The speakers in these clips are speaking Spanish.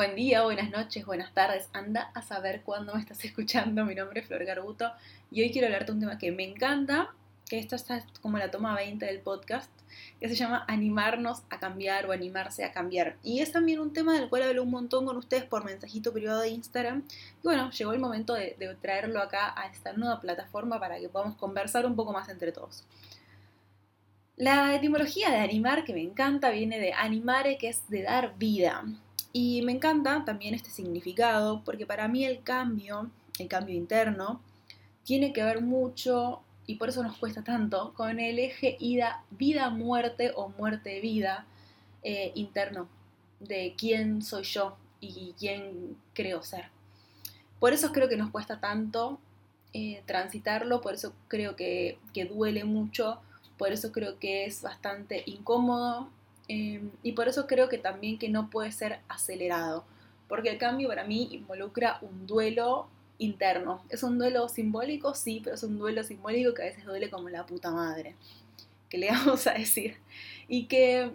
Buen día, buenas noches, buenas tardes. Anda a saber cuándo me estás escuchando. Mi nombre es Flor Garbuto y hoy quiero hablarte de un tema que me encanta, que esto está como la toma 20 del podcast, que se llama animarnos a cambiar o animarse a cambiar. Y es también un tema del cual hablo un montón con ustedes por mensajito privado de Instagram. Y bueno, llegó el momento de, de traerlo acá a esta nueva plataforma para que podamos conversar un poco más entre todos. La etimología de animar, que me encanta, viene de animare, que es de dar vida. Y me encanta también este significado, porque para mí el cambio, el cambio interno, tiene que ver mucho, y por eso nos cuesta tanto, con el eje ida, vida-muerte o muerte-vida eh, interno, de quién soy yo y quién creo ser. Por eso creo que nos cuesta tanto eh, transitarlo, por eso creo que, que duele mucho, por eso creo que es bastante incómodo Em, y por eso creo que también que no puede ser acelerado, porque el cambio para mí involucra un duelo interno. Es un duelo simbólico, sí, pero es un duelo simbólico que a veces duele como la puta madre, que le vamos a decir. Y que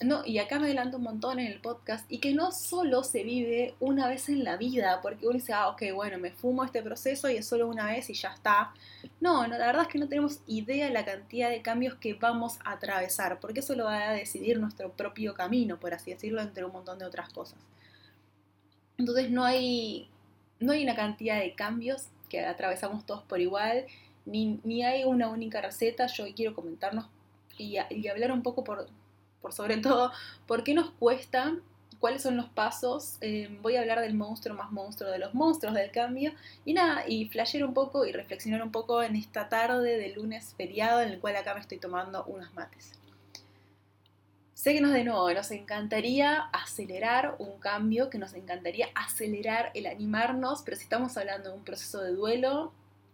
no, y acá me adelanto un montón en el podcast, y que no solo se vive una vez en la vida, porque uno dice, ah, ok, bueno, me fumo este proceso y es solo una vez y ya está. No, no, la verdad es que no tenemos idea de la cantidad de cambios que vamos a atravesar, porque eso lo va a decidir nuestro propio camino, por así decirlo, entre un montón de otras cosas. Entonces no hay, no hay una cantidad de cambios que atravesamos todos por igual, ni, ni hay una única receta. Yo quiero comentarnos y, y hablar un poco por por sobre todo, ¿por qué nos cuesta? ¿Cuáles son los pasos? Eh, voy a hablar del monstruo más monstruo de los monstruos del cambio. Y nada, y flashear un poco y reflexionar un poco en esta tarde de lunes feriado en el cual acá me estoy tomando unos mates. Sé que nos de nuevo, nos encantaría acelerar un cambio, que nos encantaría acelerar el animarnos, pero si estamos hablando de un proceso de duelo,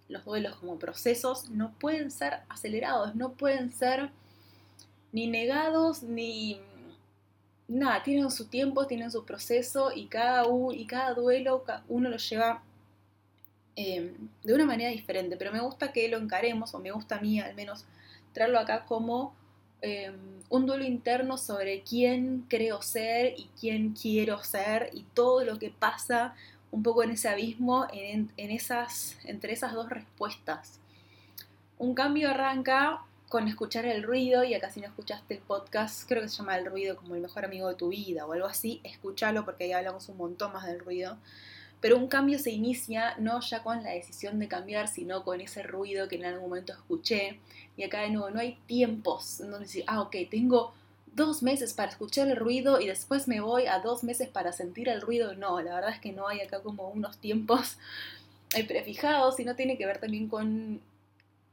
los duelos como procesos no pueden ser acelerados, no pueden ser ni negados, ni nada, tienen su tiempo, tienen su proceso y cada, y cada duelo uno lo lleva em, de una manera diferente, pero me gusta que lo encaremos, o me gusta a mí al menos traerlo acá como em, un duelo interno sobre quién creo ser y quién quiero ser y todo lo que pasa un poco en ese abismo, en, en esas, entre esas dos respuestas. Un cambio arranca con escuchar el ruido, y acá si no escuchaste el podcast, creo que se llama El ruido como el mejor amigo de tu vida o algo así, escúchalo porque ahí hablamos un montón más del ruido. Pero un cambio se inicia no ya con la decisión de cambiar, sino con ese ruido que en algún momento escuché. Y acá de nuevo, no hay tiempos donde decir, ah, ok, tengo dos meses para escuchar el ruido y después me voy a dos meses para sentir el ruido. No, la verdad es que no hay acá como unos tiempos eh, prefijados, no tiene que ver también con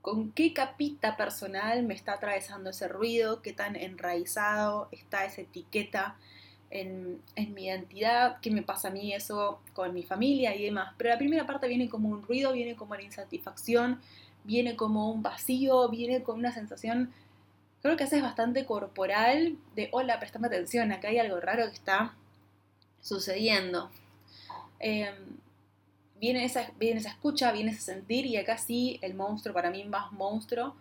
con qué capita personal me está atravesando ese ruido, qué tan enraizado está esa etiqueta en, mi identidad, qué me pasa a mí eso con mi familia y demás. Pero la primera parte viene como un ruido, viene como una insatisfacción, viene como un vacío, viene con una sensación, creo que es bastante corporal, de hola, prestame atención, acá hay algo raro que está sucediendo. Em, viene esa, viene esa escucha, viene ese sentir y acá sí el monstruo, para mí más monstruo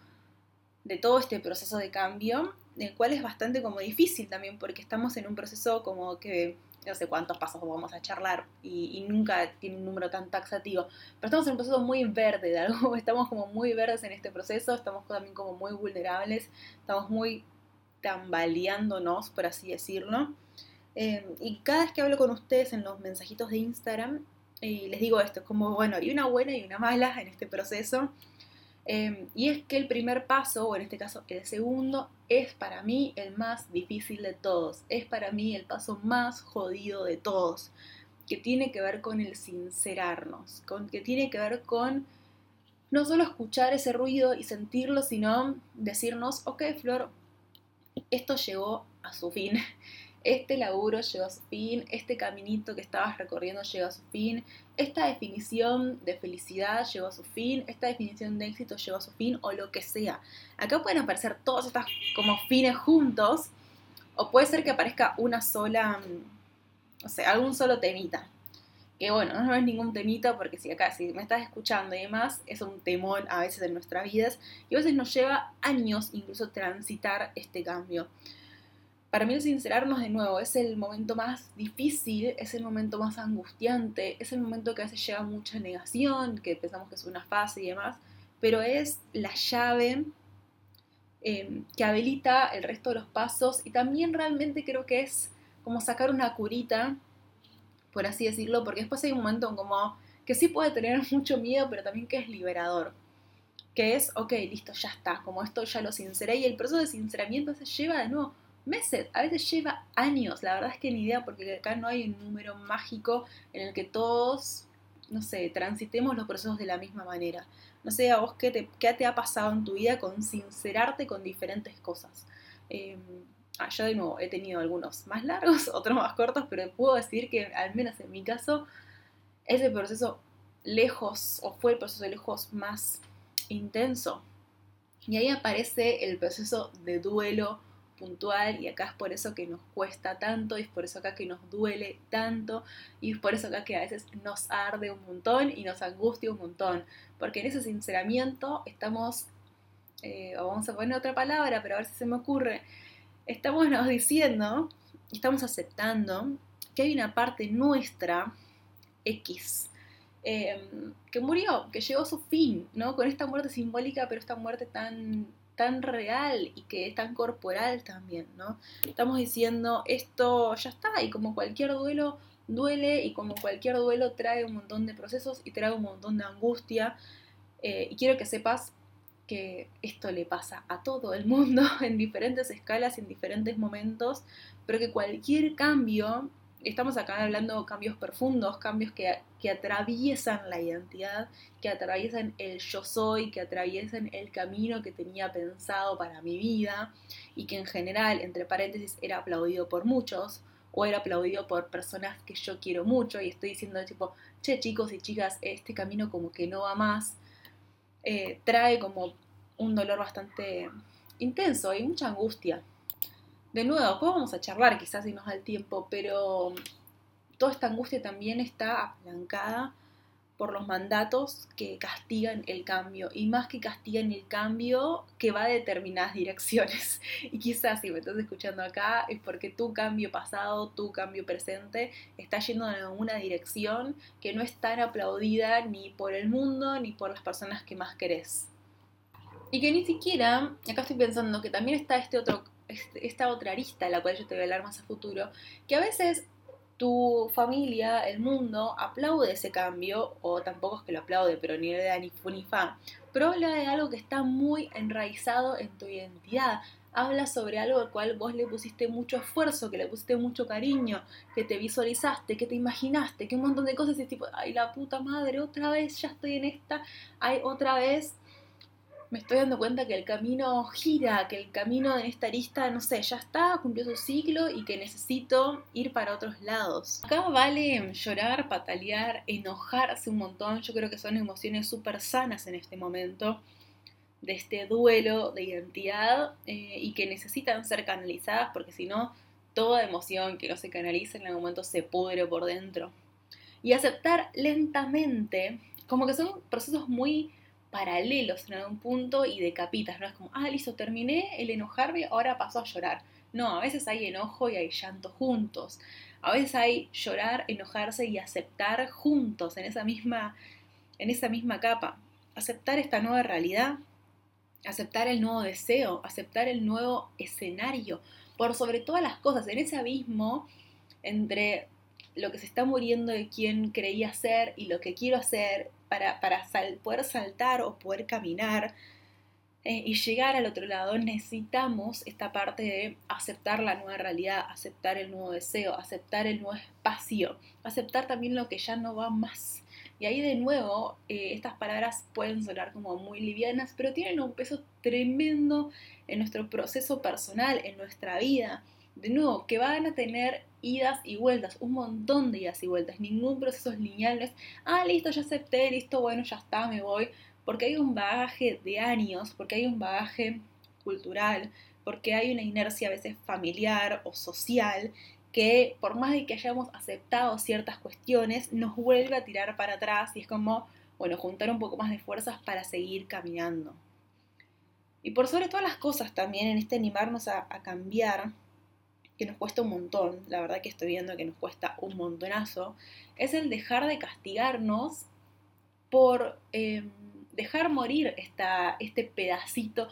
de todo este proceso de cambio, el cual es bastante como difícil también porque estamos en un proceso como que no sé cuántos pasos vamos a charlar y, nunca tiene un número tan taxativo, pero estamos en un proceso muy verde de algo, estamos como muy verdes en este proceso, estamos también como muy vulnerables, estamos muy tambaleándonos, por así decirlo. Eh, y cada vez que hablo con ustedes en los mensajitos de Instagram, y les digo esto, es como, bueno, hay una buena y una mala en este proceso. Em, y es que el primer paso, o en este caso el segundo, es para mí el más difícil de todos. Es para mí el paso más jodido de todos. Que tiene que ver con el sincerarnos. Con, que tiene que ver con no solo escuchar ese ruido y sentirlo, sino decirnos, ok, Flor, esto llegó a su fin este laburo llegó a su fin, este caminito que estabas recorriendo llegó a su fin, esta definición de felicidad llegó a su fin, esta definición de éxito llegó a su fin o lo que sea. Acá pueden aparecer todos estos como fines juntos o puede ser que aparezca una sola, o sea, algún solo temita. Que bueno, no es ningún temita porque si acá, si me estás escuchando y demás, es un temón a veces en nuestras vidas y a veces nos lleva años incluso transitar este cambio. Para mí el sincerarnos de nuevo es el momento más difícil, es el momento más angustiante, es el momento que a veces lleva mucha negación, que pensamos que es una fase y demás, pero es la llave em, que habilita el resto de los pasos y también realmente creo que es como sacar una curita, por así decirlo, porque después hay un momento como que sí puede tener mucho miedo, pero también que es liberador. Que es, ok, listo, ya está, como esto ya lo sinceré y el proceso de sinceramiento se lleva de nuevo meses, a veces lleva años, la verdad es que ni idea, porque acá no hay un número mágico en el que todos, no sé, transitemos los procesos de la misma manera. No sé, a vos qué te, qué te ha pasado en tu vida con sincerarte con diferentes cosas. Eh, yo de nuevo he tenido algunos más largos, otros más cortos, pero puedo decir que al menos en mi caso, ese proceso lejos, o fue el proceso lejos más intenso. Y ahí aparece el proceso de duelo puntual y acá es por eso que nos cuesta tanto y es por eso acá que nos duele tanto y es por eso acá que a veces nos arde un montón y nos angustia un montón porque en ese sinceramiento estamos eh, o vamos a poner otra palabra pero a ver si se me ocurre estamos nos diciendo estamos aceptando que hay una parte nuestra X em, que murió, que llegó a su fin, ¿no? Con esta muerte simbólica, pero esta muerte tan tan real y que es tan corporal también, ¿no? Estamos diciendo, esto ya está, y como cualquier duelo duele, y como cualquier duelo trae un montón de procesos y trae un montón de angustia, eh, y quiero que sepas que esto le pasa a todo el mundo en diferentes escalas, en diferentes momentos, pero que cualquier cambio estamos acá hablando de cambios profundos, cambios que, que, atraviesan la identidad, que atraviesan el yo soy, que atraviesan el camino que tenía pensado para mi vida y que en general, entre paréntesis, era aplaudido por muchos o era aplaudido por personas que yo quiero mucho y estoy diciendo tipo, che chicos y chicas, este camino como que no va más, eh, trae como un dolor bastante intenso y mucha angustia de nuevo, después vamos a charlar quizás si nos da el tiempo, pero toda esta angustia también está apalancada por los mandatos que castigan el cambio y más que castigan el cambio que va a determinadas direcciones. Y quizás si me estás escuchando acá es porque tu cambio pasado, tu cambio presente está yendo en una dirección que no es tan aplaudida ni por el mundo ni por las personas que más querés. Y que ni siquiera, acá estoy pensando que también está este otro esta otra arista, la cual yo te voy a hablar más a futuro, que a veces tu familia, el mundo, aplaude ese cambio, o tampoco es que lo aplaude, pero ni idea ni fu ni fa, pero habla de algo que está muy enraizado en tu identidad. Habla sobre algo al cual vos le pusiste mucho esfuerzo, que le pusiste mucho cariño, que te visualizaste, que te imaginaste, que un montón de cosas y tipo, ay la puta madre, otra vez ya estoy en esta, ay otra vez me estoy dando cuenta que el camino gira, que el camino en esta arista, no sé, ya está, cumplió su ciclo y que necesito ir para otros lados. Acá vale llorar, patalear, enojarse un montón, yo creo que son emociones súper sanas en este momento de este duelo de identidad eh, y que necesitan ser canalizadas porque si no, toda emoción que no se canaliza en algún momento se pudre por dentro. Y aceptar lentamente, como que son procesos muy paralelos en algún punto y decapitas, no es como, ah, listo, terminé el enojarme, ahora paso a llorar. No, a veces hay enojo y hay llanto juntos. A veces hay llorar, enojarse y aceptar juntos en esa misma, en esa misma capa. Aceptar esta nueva realidad, aceptar el nuevo deseo, aceptar el nuevo escenario, por sobre todas las cosas, en ese abismo entre lo que se está muriendo de quien creía ser y lo que quiero hacer para, poder saltar o poder caminar eh, y llegar al otro lado, necesitamos esta parte de aceptar la nueva realidad, aceptar el nuevo deseo, aceptar el nuevo espacio, aceptar también lo que ya no va más. Y ahí de nuevo, eh, estas palabras pueden sonar como muy livianas, pero tienen un peso tremendo en nuestro proceso personal, en nuestra vida. De nuevo, que van a tener idas y vueltas, un montón de idas y vueltas, ningún proceso es lineal, no es, ah, listo, ya acepté, listo, bueno, ya está, me voy, porque hay un bagaje de años, porque hay un bagaje cultural, porque hay una inercia a veces familiar o social que por más de que hayamos aceptado ciertas cuestiones, nos vuelve a tirar para atrás y es como, bueno, juntar un poco más de fuerzas para seguir caminando. Y por sobre todas las cosas también en este animarnos a cambiar, que nos cuesta un montón, la verdad que estoy viendo que nos cuesta un montonazo, es el dejar de castigarnos por em, dejar morir esta, este pedacito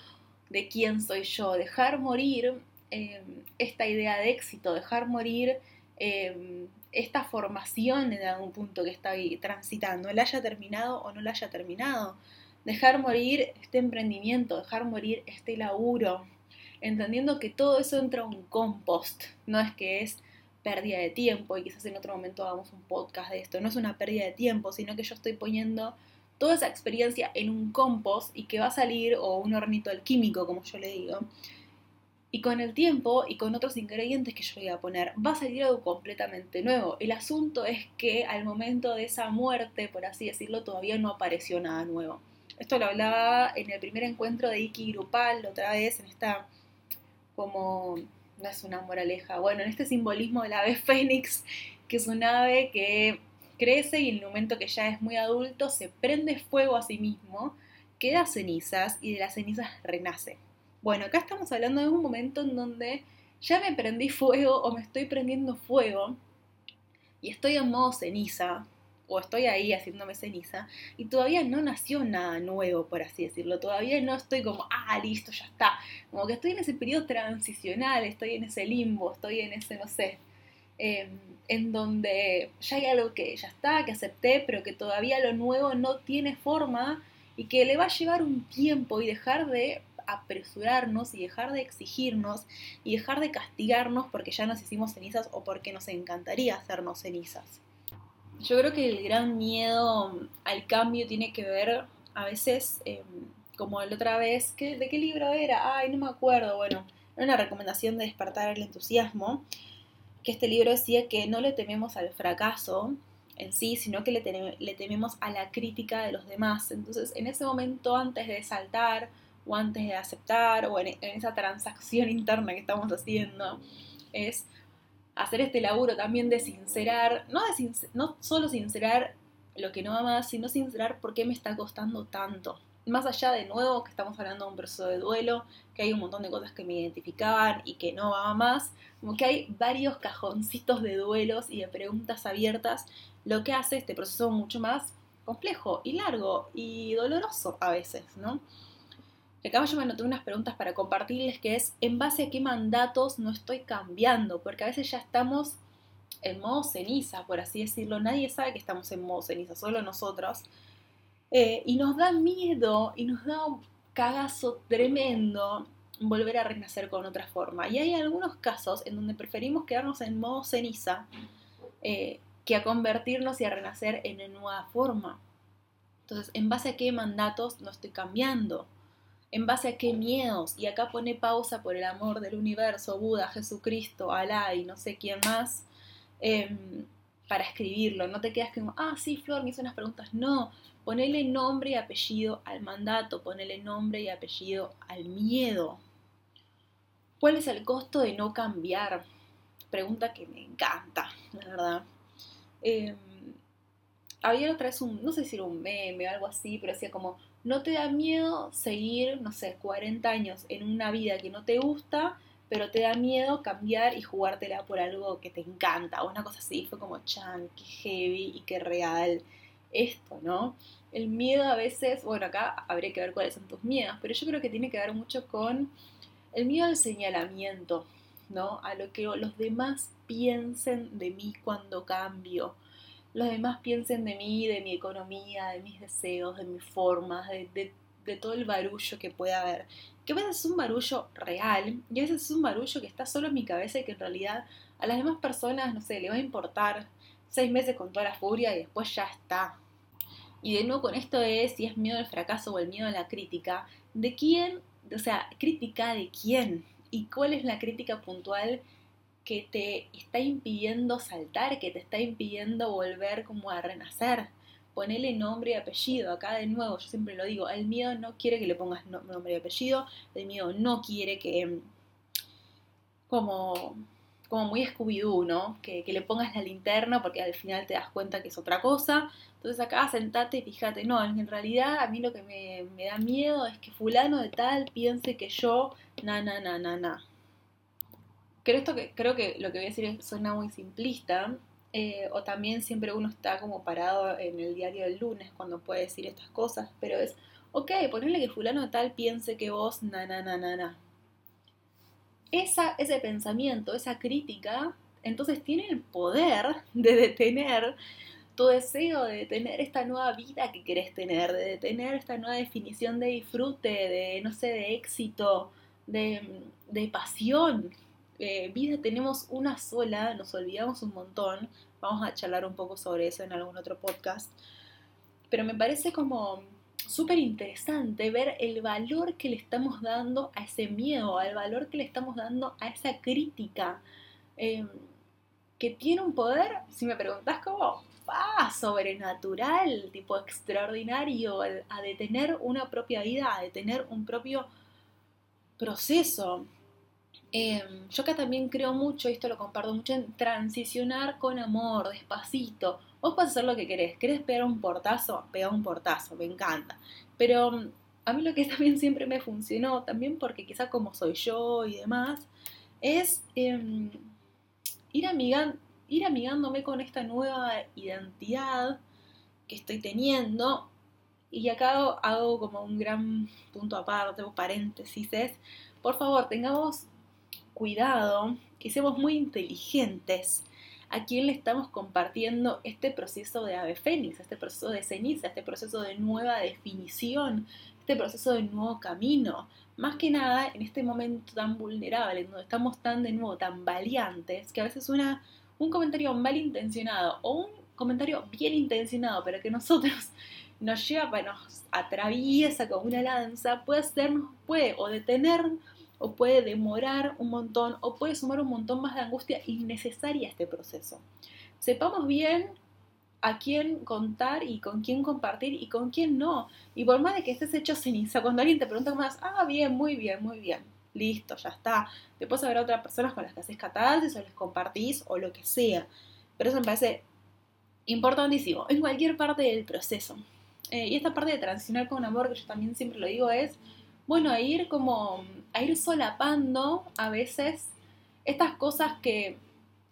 de quién soy yo, dejar morir em, esta idea de éxito, dejar morir em, esta formación en algún punto que estoy transitando, la haya terminado o no la haya terminado, dejar morir este emprendimiento, dejar morir este laburo, entendiendo que todo eso entra en un compost, no es que es pérdida de tiempo y quizás en otro momento hagamos un podcast de esto, no es una pérdida de tiempo, sino que yo estoy poniendo toda esa experiencia en un compost y que va a salir, o un hornito alquímico, como yo le digo, y con el tiempo y con otros ingredientes que yo voy a poner, va a salir algo completamente nuevo. El asunto es que al momento de esa muerte, por así decirlo, todavía no apareció nada nuevo. Esto lo hablaba en el primer encuentro de Iki Grupal, otra vez, en esta como, no es una moraleja, bueno, en este simbolismo del ave fénix, que es un ave que crece y en el momento que ya es muy adulto se prende fuego a sí mismo, queda cenizas y de las cenizas renace. Bueno, acá estamos hablando de un momento en donde ya me prendí fuego o me estoy prendiendo fuego y estoy en modo ceniza, o estoy ahí haciéndome ceniza y todavía no nació nada nuevo, por así decirlo. Todavía no estoy como, ah, listo, ya está. Como que estoy en ese periodo transicional, estoy en ese limbo, estoy en ese, no sé, em, en donde ya hay algo que ya está, que acepté, pero que todavía lo nuevo no tiene forma y que le va a llevar un tiempo y dejar de apresurarnos y dejar de exigirnos y dejar de castigarnos porque ya nos hicimos cenizas o porque nos encantaría hacernos cenizas. Yo creo que el gran miedo al cambio tiene que ver a veces, em, como la otra vez, ¿de qué libro era? Ay, no me acuerdo. Bueno, era una recomendación de despertar el entusiasmo, que este libro decía que no le tememos al fracaso en sí, sino que le, le tememos a la crítica de los demás. Entonces, en ese momento, antes de saltar o antes de aceptar o en, en esa transacción interna que estamos haciendo, es hacer este laburo también de sincerar, no, de no solo sincerar lo que no va más, sino sincerar por qué me está costando tanto. Más allá de nuevo que estamos hablando de un proceso de duelo, que hay un montón de cosas que me identificaban y que no va más, como que hay varios cajoncitos de duelos y de preguntas abiertas, lo que hace este proceso mucho más complejo y largo y doloroso a veces, ¿no? Acá yo me anoté unas preguntas para compartirles que es en base a qué mandatos no estoy cambiando, porque a veces ya estamos en modo ceniza, por así decirlo, nadie sabe que estamos en modo ceniza, solo nosotros. Eh, y nos da miedo y nos da un cagazo tremendo volver a renacer con otra forma. Y hay algunos casos en donde preferimos quedarnos en modo ceniza eh, que a convertirnos y a renacer en una nueva forma. Entonces, ¿en base a qué mandatos no estoy cambiando? En base a qué miedos, y acá pone pausa por el amor del universo, Buda, Jesucristo, Alá y no sé quién más, em, para escribirlo. No te quedas como, ah, sí, Flor, me hizo unas preguntas. No, ponele nombre y apellido al mandato, ponele nombre y apellido al miedo. ¿Cuál es el costo de no cambiar? Pregunta que me encanta, la verdad. Em, había otra vez un, no sé si era un meme o algo así, pero decía como, no te da miedo seguir, no sé, 40 años en una vida que no te gusta, pero te da miedo cambiar y jugártela por algo que te encanta, o una cosa así, fue como, chan, qué heavy y qué real esto, ¿no? El miedo a veces, bueno, acá habría que ver cuáles son tus miedos, pero yo creo que tiene que ver mucho con el miedo al señalamiento, ¿no? A lo que los demás piensen de mí cuando cambio, los demás piensen de mí, de mi economía, de mis deseos, de mis formas, de, todo el barullo que pueda haber. Que a veces es un barullo real y a veces es un barullo que está solo en mi cabeza y que en realidad a las demás personas, no sé, le va a importar seis meses con toda la furia y después ya está. Y de nuevo con esto es si es miedo al fracaso o el miedo a la crítica, ¿de quién? O sea, crítica de quién y cuál es la crítica puntual que te está impidiendo saltar, que te está impidiendo volver como a renacer. Ponele nombre y apellido. Acá de nuevo, yo siempre lo digo, el miedo no quiere que le pongas nombre y apellido, el miedo no quiere que, como, como muy Scooby-Doo, ¿no? Que, le pongas la linterna porque al final te das cuenta que es otra cosa. Entonces acá sentate y fíjate, no, en realidad a mí lo que me, me da miedo es que fulano de tal piense que yo, na, na, na, na, na creo, esto que, creo que lo que voy a decir suena muy simplista, eh, o también siempre uno está como parado en el diario del lunes cuando puede decir estas cosas, pero es, ok, ponerle que fulano tal piense que vos, na, na, na, na, na. Esa, ese pensamiento, esa crítica, entonces tiene el poder de detener tu deseo de tener esta nueva vida que querés tener, de tener esta nueva definición de disfrute, de, no sé, de éxito, de, de pasión. Eh, vida tenemos una sola, nos olvidamos un montón, vamos a charlar un poco sobre eso en algún otro podcast, pero me parece como súper interesante ver el valor que le estamos dando a ese miedo, al valor que le estamos dando a esa crítica, eh, que tiene un poder, si me preguntas cómo, sobrenatural, tipo extraordinario, a detener una propia vida, a detener un propio proceso. Em, yo acá también creo mucho, y esto lo comparto mucho, en transicionar con amor, despacito. Vos podés hacer lo que querés. ¿Querés pegar un portazo? Pega un portazo, me encanta. Pero mm, a mí lo que también siempre me funcionó, también porque quizá como soy yo y demás, es em, ir amigando ir amigándome con esta nueva identidad que estoy teniendo. Y acá hago, como un gran punto aparte o paréntesis, es, por favor, tengamos cuidado, que seamos muy inteligentes a quién le estamos compartiendo este proceso de ave fénix, este proceso de ceniza, este proceso de nueva definición, este proceso de nuevo camino. Más que nada en este momento tan vulnerable, donde estamos tan de nuevo, tan valiantes, que a veces una un comentario malintencionado o un comentario bien intencionado, pero que nosotros nos lleva, nos atraviesa como una lanza, puede hacernos, puede o detener o puede demorar un montón o puede sumar un montón más de angustia innecesaria a este proceso. Sepamos bien a quién contar y con quién compartir y con quién no. Y por más de que estés hecho ceniza, cuando alguien te pregunta más, ah, bien, muy bien, muy bien listo, ya está. Después habrá otras personas con las que haces catarsis o les compartís o lo que sea. Pero eso me parece importantísimo en cualquier parte del proceso. Eh, y esta parte de transicionar con amor, que yo también siempre lo digo, es, bueno, a ir como, a ir solapando a veces estas cosas que,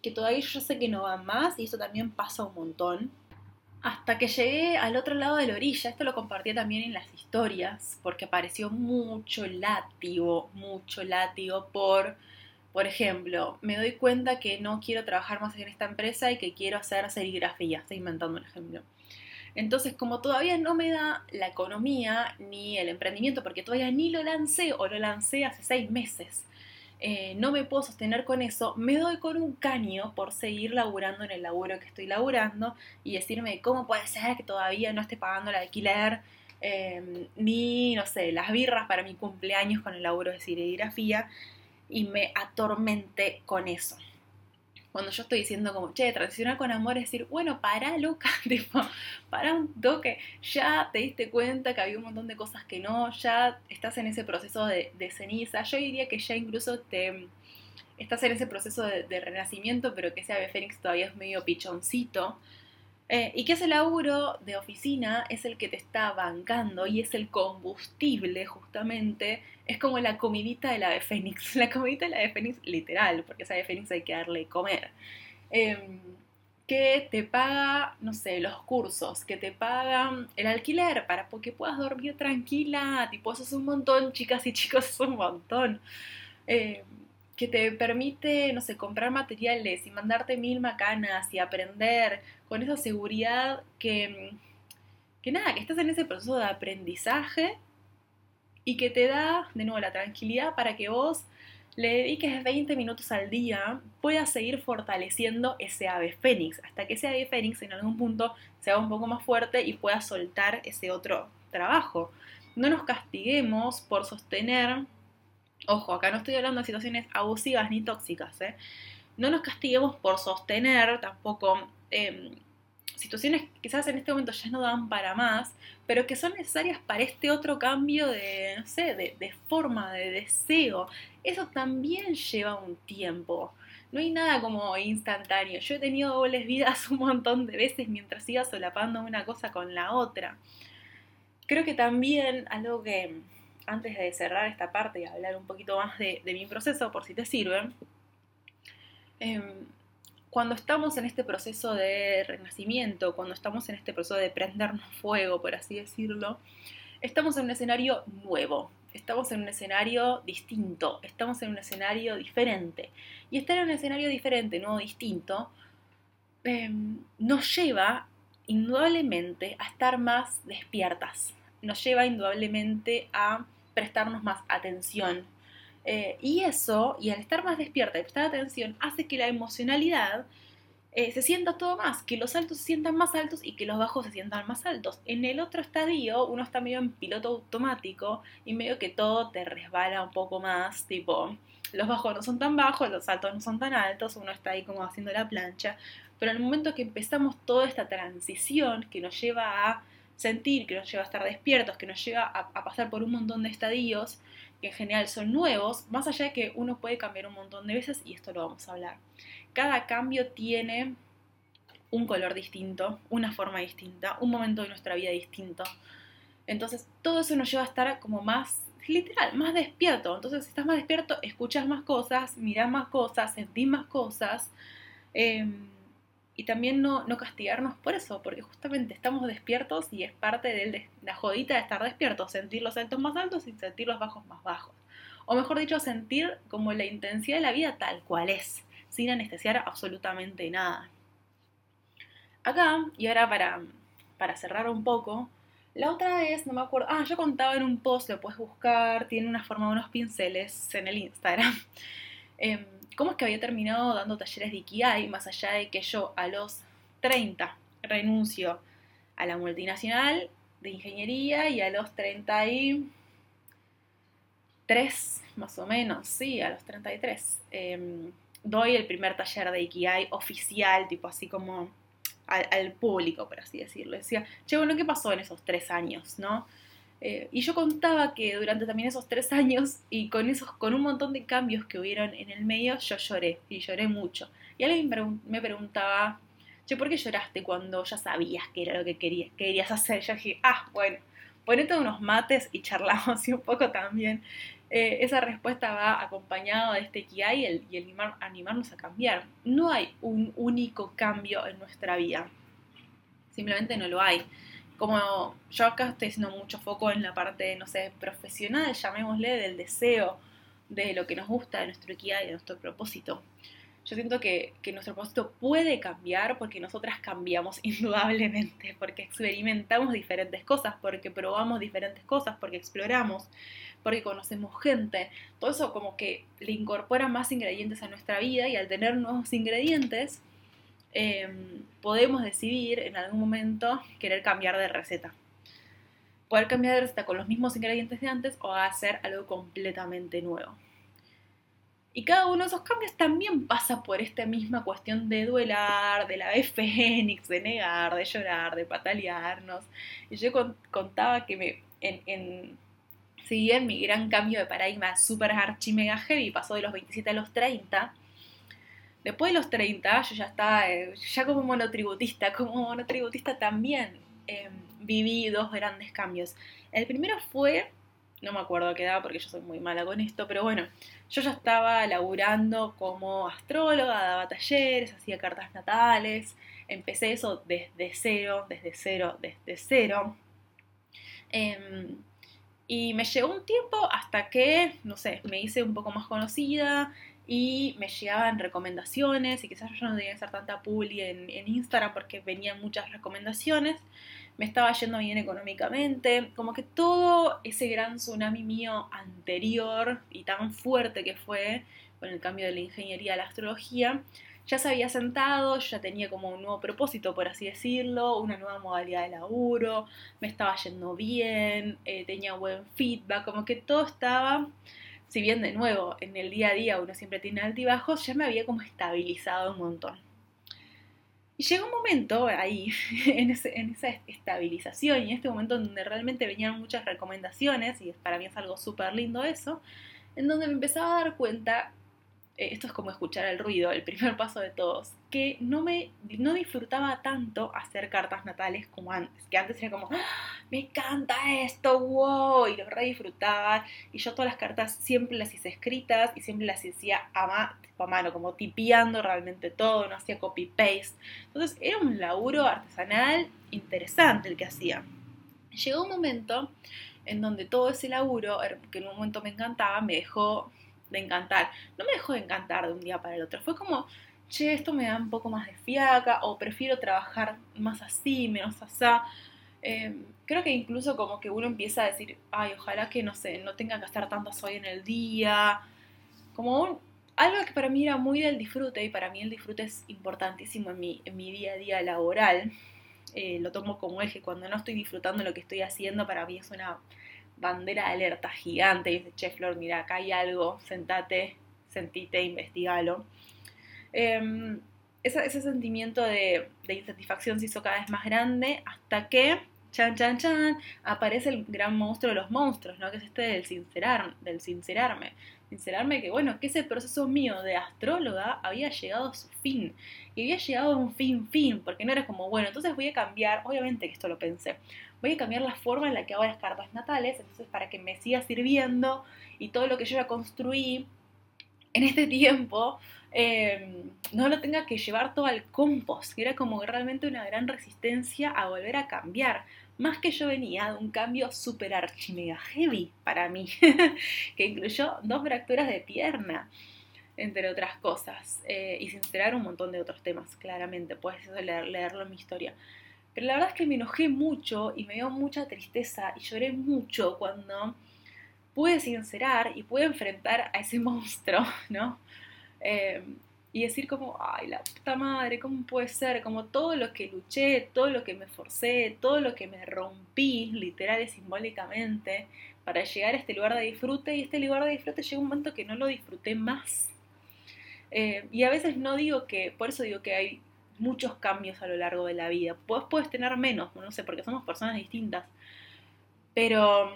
que todavía yo sé que no van más, y eso también pasa un montón hasta que llegué al otro lado de la orilla. Esto lo compartí también en las historias, porque apareció mucho látigo, mucho látigo por, por ejemplo, me doy cuenta que no quiero trabajar más en esta empresa y que quiero hacer serigrafía, estoy inventando un ejemplo. Entonces, como todavía no me da la economía ni el emprendimiento, porque todavía ni lo lancé o lo lancé hace seis meses, eh, no me puedo sostener con eso, me doy con un caño por seguir laburando en el laburo que estoy laburando y decirme cómo puede ser que todavía no esté pagando el alquiler, em, ni, no sé, las birras para mi cumpleaños con el laburo de serigrafía y me atormenté con eso cuando yo estoy diciendo como, che, transicionar con amor es decir, bueno, para loca, tipo, para un toque, ya te diste cuenta que había un montón de cosas que no, ya estás en ese proceso de, ceniza, yo diría que ya incluso te estás en ese proceso de, de renacimiento, pero que ese ave fénix todavía es medio pichoncito, eh, y que ese laburo de oficina es el que te está bancando y es el combustible justamente, es como la comidita de la de Fénix, la comidita de la de Fénix literal, porque esa de Fénix hay que darle comer. Em, que te paga, no sé, los cursos, que te pagan el alquiler para que puedas dormir tranquila, tipo, eso es un montón, chicas y chicos, es un montón. Em, que te permite, no sé, comprar materiales y mandarte mil macanas y aprender con esa seguridad que, que nada, que estás en ese proceso de aprendizaje y que te da, de nuevo, la tranquilidad para que vos le dediques 20 minutos al día, puedas seguir fortaleciendo ese ave fénix, hasta que ese ave fénix en algún punto sea un poco más fuerte y pueda soltar ese otro trabajo. No nos castiguemos por sostener Ojo, acá no estoy hablando de situaciones abusivas ni tóxicas, ¿eh? No nos castiguemos por sostener tampoco em, situaciones que quizás en este momento ya no dan para más, pero que son necesarias para este otro cambio de, no sé, de, de forma, de deseo. Eso también lleva un tiempo. No hay nada como instantáneo. Yo he tenido dobles vidas un montón de veces mientras iba solapando una cosa con la otra. Creo que también algo que, antes de cerrar esta parte y hablar un poquito más de, mi proceso, por si te sirve, Em, cuando estamos en este proceso de renacimiento, cuando estamos en este proceso de prendernos fuego, por así decirlo, estamos en un escenario nuevo, estamos en un escenario distinto, estamos en un escenario diferente. Y estar en un escenario diferente, no distinto, em, nos lleva indudablemente a estar más despiertas, nos lleva indudablemente a prestarnos más atención. Eh, y eso, y al estar más despierta y prestar atención, hace que la emocionalidad eh, se sienta todo más, que los altos se sientan más altos y que los bajos se sientan más altos. En el otro estadio uno está medio en piloto automático y medio que todo te resbala un poco más, tipo, los bajos no son tan bajos, los altos no son tan altos, uno está ahí como haciendo la plancha, pero en el momento que empezamos toda esta transición que nos lleva a sentir, que nos lleva a estar despiertos, que nos lleva a, a pasar por un montón de estadios, que en general son nuevos, más allá de que uno puede cambiar un montón de veces y esto lo vamos a hablar cada cambio tiene un color distinto, una forma distinta, un momento de nuestra vida distinto. Entonces, todo eso nos lleva a estar como más, literal, más despierto. Entonces, si estás más despierto, escuchas más cosas, miras más cosas, sentís más cosas. Em, y también no, no, castigarnos por eso, porque justamente estamos despiertos y es parte de la jodita de estar despiertos, sentir los altos más altos y sentir los bajos más bajos. O mejor dicho, sentir como la intensidad de la vida tal cual es sin anestesiar absolutamente nada. Acá, y ahora para, para cerrar un poco, la otra vez, no me acuerdo, ah, yo contaba en un post, lo puedes buscar, tiene una forma de unos pinceles en el Instagram. Em, ¿Cómo es que había terminado dando talleres de Ikigai, más allá de que yo a los 30 renuncio a la multinacional de ingeniería y a los 33, más o menos, sí, a los 33, doy el primer taller de Ikigai oficial, tipo así como al, público, por así decirlo. Decía, che, bueno, ¿qué pasó en esos tres años, no? Eh, y yo contaba que durante también esos tres años y con, esos, con un montón de cambios que hubieron en el medio, yo lloré, y lloré mucho. Y alguien me preguntaba, che, ¿por qué lloraste cuando ya sabías que era lo que querías, querías hacer? Yo dije, ah, bueno, ponete unos mates y charlamos un poco también. Eh, esa respuesta va acompañada de este que y el, y el animarnos a cambiar. No hay un único cambio en nuestra vida. Simplemente no lo hay. Como yo acá estoy haciendo mucho foco en la parte, no sé, profesional, llamémosle, del deseo, de lo que nos gusta, de nuestro Ikigai, de nuestro propósito. Yo siento que, que, nuestro propósito puede cambiar porque nosotras cambiamos indudablemente, porque experimentamos diferentes cosas, porque probamos diferentes cosas, porque exploramos porque conocemos gente, todo eso como que le incorpora más ingredientes a nuestra vida y al tener nuevos ingredientes em, podemos decidir en algún momento querer cambiar de receta. Poder cambiar de receta con los mismos ingredientes de antes o hacer algo completamente nuevo. Y cada uno de esos cambios también pasa por esta misma cuestión de duelar, de la de fénix, de negar, de llorar, de patalearnos. Y yo contaba que me, en bien mi gran cambio de paradigma super archi mega heavy pasó de los 27 a los 30, después de los 30 yo ya estaba, eh, ya como monotributista, como monotributista también em, viví dos grandes cambios. El primero fue, no me acuerdo qué edad porque yo soy muy mala con esto, pero bueno, yo ya estaba laburando como astróloga, daba talleres, hacía cartas natales, empecé eso desde cero, desde cero, desde cero. Em, y me llegó un tiempo hasta que, no sé, me hice un poco más conocida y me llegaban recomendaciones y quizás yo no tenía que hacer tanta publi en, Instagram porque venían muchas recomendaciones. Me estaba yendo bien económicamente, como que todo ese gran tsunami mío anterior y tan fuerte que fue con el cambio de la ingeniería a la astrología, ya se había sentado, ya tenía como un nuevo propósito, por así decirlo, una nueva modalidad de laburo, me estaba yendo bien, eh, tenía buen feedback, como que todo estaba, si bien de nuevo en el día a día uno siempre tiene altibajos, ya me había como estabilizado un montón. Y llegó un momento ahí, en, esa estabilización y en este momento donde realmente venían muchas recomendaciones, y para mí es algo súper lindo eso, en donde me empezaba a dar cuenta esto es como escuchar el ruido, el primer paso de todos, que no me no disfrutaba tanto hacer cartas natales como antes, que antes era como, ¡Ah! me encanta esto, wow, y lo re disfrutaba. Y yo todas las cartas siempre las hice escritas y siempre las hacía a, a mano, como tipeando realmente todo, no hacía copy-paste. Entonces era un laburo artesanal interesante el que hacía. Llegó un momento en donde todo ese laburo, que en un momento me encantaba, me dejó de encantar. No me dejó de encantar de un día para el otro. Fue como, che, esto me da un poco más de fiaca, o prefiero trabajar más así, menos así. Em, creo que incluso como que uno empieza a decir, ay, ojalá que no sé, no tenga que estar tantas hoy en el día. Como algo que para mí era muy del disfrute, y para mí el disfrute es importantísimo en mi, en mi día a día laboral. Eh, lo tomo como eje. Cuando no estoy disfrutando lo que estoy haciendo, para mí es una bandera de alerta gigante. Y dice, che, Flor, mira, acá hay algo, sentate, sentite, investigalo. Em, ese, sentimiento de, insatisfacción se hizo cada vez más grande hasta que, chan, chan, chan, aparece el gran monstruo de los monstruos, ¿no? Que es este del, del sincerarme. Sincerarme que, bueno, que ese proceso mío de astróloga había llegado a su fin. Y había llegado a un fin, fin, porque no era como, bueno, entonces voy a cambiar, obviamente que esto lo pensé, voy a cambiar la forma en la que hago las cartas natales, entonces para que me siga sirviendo y todo lo que yo ya construí en este tiempo em, no lo tenga que llevar todo al compost, que era como realmente una gran resistencia a volver a cambiar. Más que yo venía de un cambio super archimega heavy para mí, que incluyó dos fracturas de pierna, entre otras cosas, eh, y sin un montón de otros temas, claramente, puedes leer, leerlo en mi historia. Pero la verdad es que me enojé mucho y me dio mucha tristeza y lloré mucho cuando pude sincerar y pude enfrentar a ese monstruo, ¿no? Eh, y decir como, ay, la puta madre, ¿cómo puede ser? Como todo lo que luché, todo lo que me forcé, todo lo que me rompí, literal y simbólicamente, para llegar a este lugar de disfrute, y este lugar de disfrute llegó un momento que no lo disfruté más. Eh, y a veces no digo que, por eso digo que hay muchos cambios a lo largo de la vida. Puedes, puedes tener menos, no sé, porque somos personas distintas. Pero,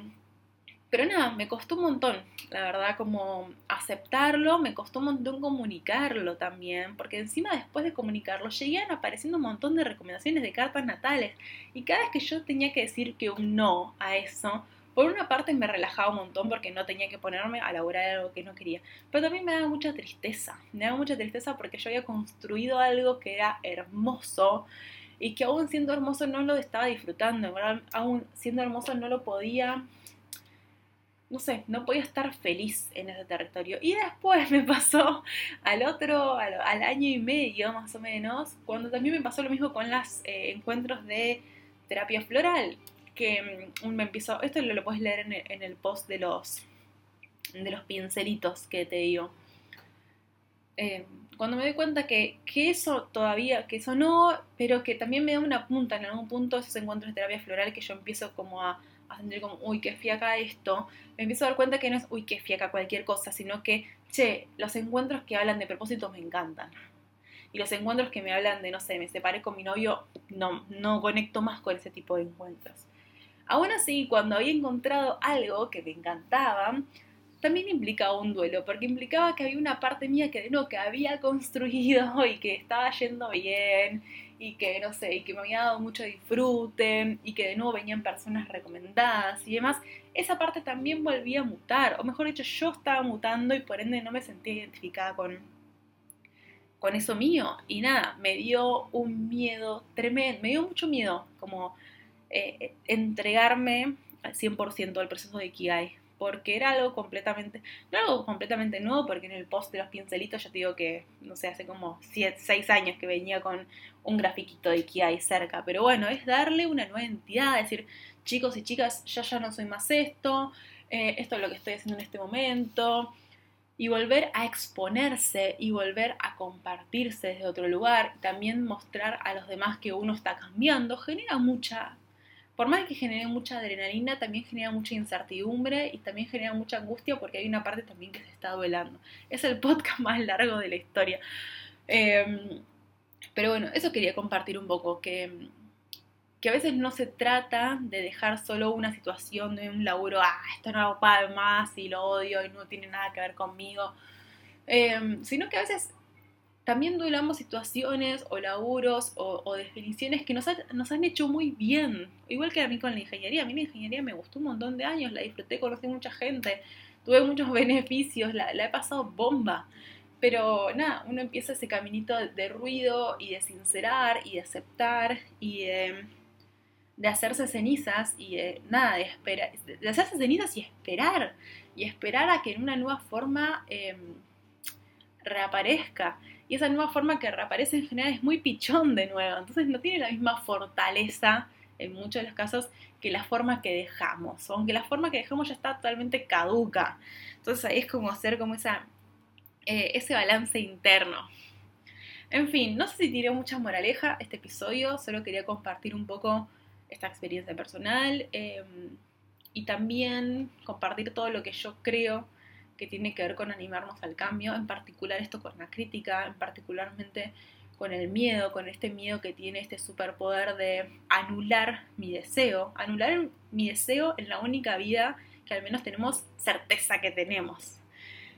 pero nada, me costó un montón, la verdad, como aceptarlo, me costó un montón comunicarlo también, porque encima después de comunicarlo llegan apareciendo un montón de recomendaciones de cartas natales. Y cada vez que yo tenía que decir que un no a eso, por una parte me relajaba un montón porque no tenía que ponerme a elaborar algo que no quería, pero también me daba mucha tristeza, me daba mucha tristeza porque yo había construido algo que era hermoso y que aún siendo hermoso no lo estaba disfrutando, aún siendo hermoso no lo podía, no sé, no podía estar feliz en ese territorio. Y después me pasó al otro, al, año y medio más o menos, cuando también me pasó lo mismo con los eh, encuentros de terapia floral que mm, me empiezo, esto lo, lo puedes leer en el, post de los, de los pincelitos que te digo. Eh, cuando me doy cuenta que, que, eso todavía, que eso no, pero que también me da una punta en algún punto esos encuentros de terapia floral que yo empiezo como a, a sentir como, uy, qué fiaca esto, me empiezo a dar cuenta que no es, uy, qué fiaca cualquier cosa, sino que, che, los encuentros que hablan de propósitos me encantan. Y los encuentros que me hablan de, no sé, me separé con mi novio, no, no conecto más con ese tipo de encuentros. Aún así, cuando había encontrado algo que me encantaba, también implicaba un duelo, porque implicaba que había una parte mía que no, que había construido y que estaba yendo bien y que no sé, y que me había dado mucho disfrute y que de nuevo venían personas recomendadas y demás, esa parte también volvía a mutar, o mejor dicho, yo estaba mutando y por ende no me sentía identificada con, con eso mío. Y nada, me dio un miedo tremendo, me dio mucho miedo, como eh, entregarme al 100% al proceso de Ikigai, porque era algo completamente, no algo completamente nuevo, porque en el post de los pincelitos yo te digo que, no sé, hace como 6 años que venía con un grafiquito de Ikigai cerca, pero bueno, es darle una nueva entidad, decir, chicos y chicas, yo ya no soy más esto, eh, esto es lo que estoy haciendo en este momento, y volver a exponerse y volver a compartirse desde otro lugar, también mostrar a los demás que uno está cambiando, genera mucha por más que genere mucha adrenalina, también genera mucha incertidumbre y también genera mucha angustia porque hay una parte también que se está duelando. Es el podcast más largo de la historia. Em, pero bueno, eso quería compartir un poco, que, que a veces no se trata de dejar solo una situación de un laburo, ah, esto no lo más y lo odio y no tiene nada que ver conmigo, em, sino que a veces también duelamos situaciones o laburos o, definiciones que nos, han hecho muy bien. Igual que a mí con la ingeniería. A mí la ingeniería me gustó un montón de años, la disfruté, conocí mucha gente, tuve muchos beneficios, la, he pasado bomba. Pero nada, uno empieza ese caminito de, ruido y de sincerar y de aceptar y de, hacerse cenizas y de nada, de esperar, de hacerse cenizas y esperar. Y esperar a que en una nueva forma em, reaparezca. Y esa nueva forma que reaparece en general es muy pichón de nuevo. Entonces no tiene la misma fortaleza en muchos de los casos que la forma que dejamos. Aunque la forma que dejamos ya está totalmente caduca. Entonces ahí es como hacer como esa, eh, ese balance interno. En fin, no sé si tiré mucha moraleja este episodio, solo quería compartir un poco esta experiencia personal em, y también compartir todo lo que yo creo que tiene que ver con animarnos al cambio, en particular esto con la crítica, en particularmente con el miedo, con este miedo que tiene este superpoder de anular mi deseo, anular mi deseo en la única vida que al menos tenemos certeza que tenemos.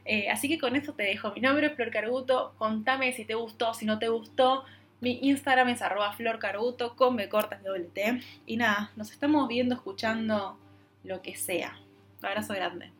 Eh, así que con eso te dejo. Mi nombre es Flor Carguto. Contame si te gustó, si no te gustó. Mi Instagram es arroba florcarguto con me cortas doble T. Y nada, nos estamos viendo, escuchando lo que sea. Un abrazo grande.